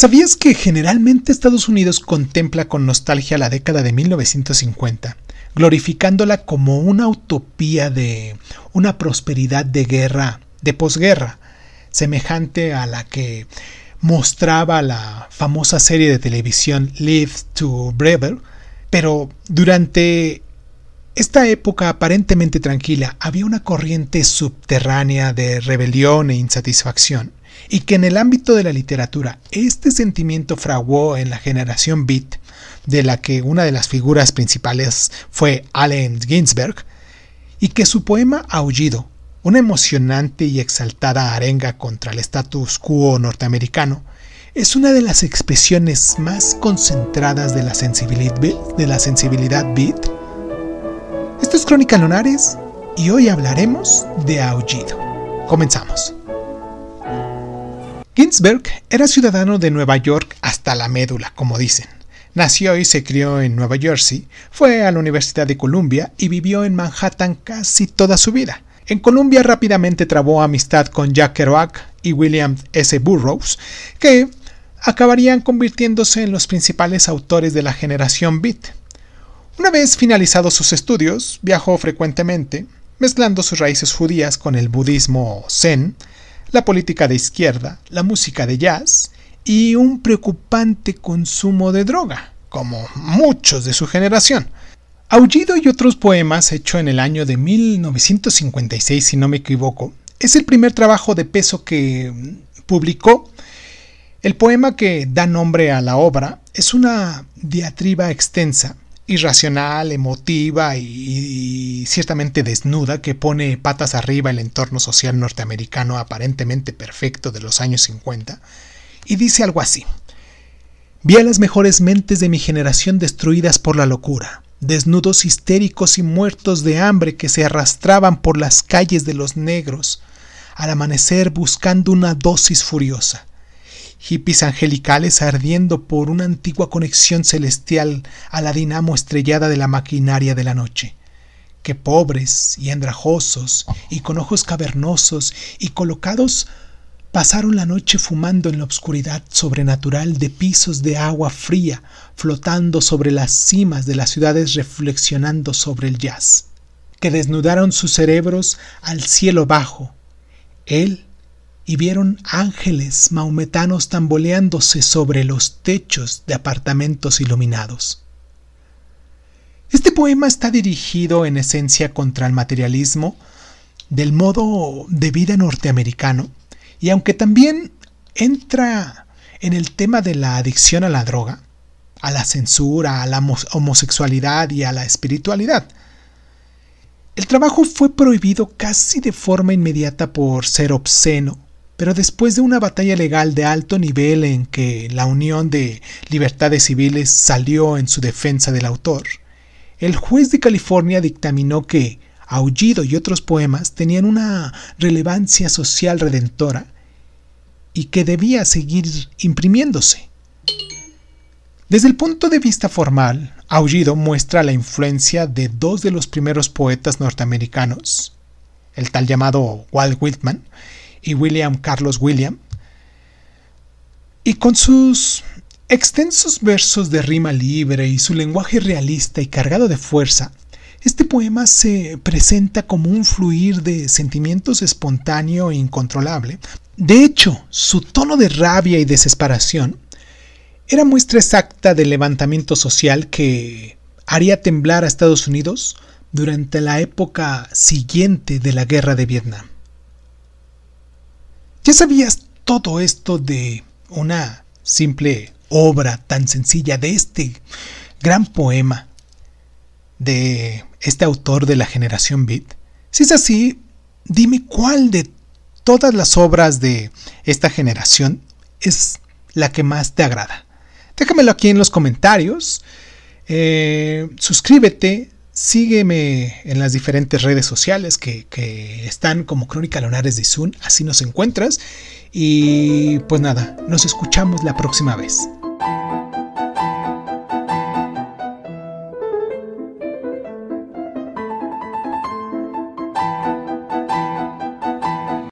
¿Sabías que generalmente Estados Unidos contempla con nostalgia la década de 1950, glorificándola como una utopía de una prosperidad de guerra, de posguerra, semejante a la que mostraba la famosa serie de televisión Live to Brever, pero durante esta época aparentemente tranquila había una corriente subterránea de rebelión e insatisfacción, y que en el ámbito de la literatura este sentimiento fraguó en la generación Beat, de la que una de las figuras principales fue Allen Ginsberg, y que su poema Aullido, una emocionante y exaltada arenga contra el status quo norteamericano, es una de las expresiones más concentradas de la sensibilidad, beat. Esto es Crónica Lunares y hoy hablaremos de Aullido. Comenzamos. Ginsberg era ciudadano de Nueva York hasta la médula, como dicen. Nació y se crió en Nueva Jersey, fue a la Universidad de Columbia y vivió en Manhattan casi toda su vida. En Columbia rápidamente trabó amistad con Jack Kerouac y William S. Burroughs, que acabarían convirtiéndose en los principales autores de la generación Beat. Una vez finalizados sus estudios, viajó frecuentemente, mezclando sus raíces judías con el budismo zen, la política de izquierda, la música de jazz y un preocupante consumo de droga, como muchos de su generación. Aullido y otros poemas, hecho en el año de 1956, si no me equivoco, es el primer trabajo de peso que publicó. El poema que da nombre a la obra es una diatriba extensa, irracional, emotiva y, ciertamente desnuda que pone patas arriba el entorno social norteamericano aparentemente perfecto de los años 50 y dice algo así. Vi a las mejores mentes de mi generación destruidas por la locura desnudos histéricos y muertos de hambre que se arrastraban por las calles de los negros, al amanecer buscando una dosis furiosa. Hippies angelicales ardiendo por una antigua conexión celestial a la dinamo estrellada de la maquinaria de la noche. Que pobres y andrajosos y con ojos cavernosos y colocados Pasaron la noche fumando en la oscuridad sobrenatural de pisos de agua fría, flotando sobre las cimas de las ciudades reflexionando sobre el jazz, que desnudaron sus cerebros al cielo bajo. Él y vieron ángeles maometanos tamboleándose sobre los techos de apartamentos iluminados. Este poema está dirigido en esencia contra el materialismo del modo de vida norteamericano, y aunque también entra en el tema de la adicción a la droga, a la censura, a la homosexualidad y a la espiritualidad. El trabajo fue prohibido casi de forma inmediata por ser obsceno, pero después de una batalla legal de alto nivel en que la Unión de Libertades Civiles salió en su defensa del autor, el juez de California dictaminó que Aullido y otros poemas tenían una relevancia social redentora y que debía seguir imprimiéndose. Desde el punto de vista formal, Aullido muestra la influencia de dos de los primeros poetas norteamericanos, el tal llamado Walt Whitman y William Carlos William, y con sus extensos versos de rima libre y su lenguaje realista y cargado de fuerza, este poema se presenta como un fluir de sentimientos espontáneo e incontrolable. De hecho, su tono de rabia y desesperación era muestra exacta del levantamiento social que haría temblar a Estados Unidos durante la época siguiente de la guerra de Vietnam. ¿Ya sabías todo esto de una simple obra tan sencilla de este gran poema de este autor de la generación Beat? Si es así, dime cuál de todas las obras de esta generación es la que más te agrada. Déjamelo aquí en los comentarios. Eh, suscríbete, sígueme en las diferentes redes sociales que, están como Crónica Lonares de Zoom, así nos encuentras. Y pues nada, nos escuchamos la próxima vez.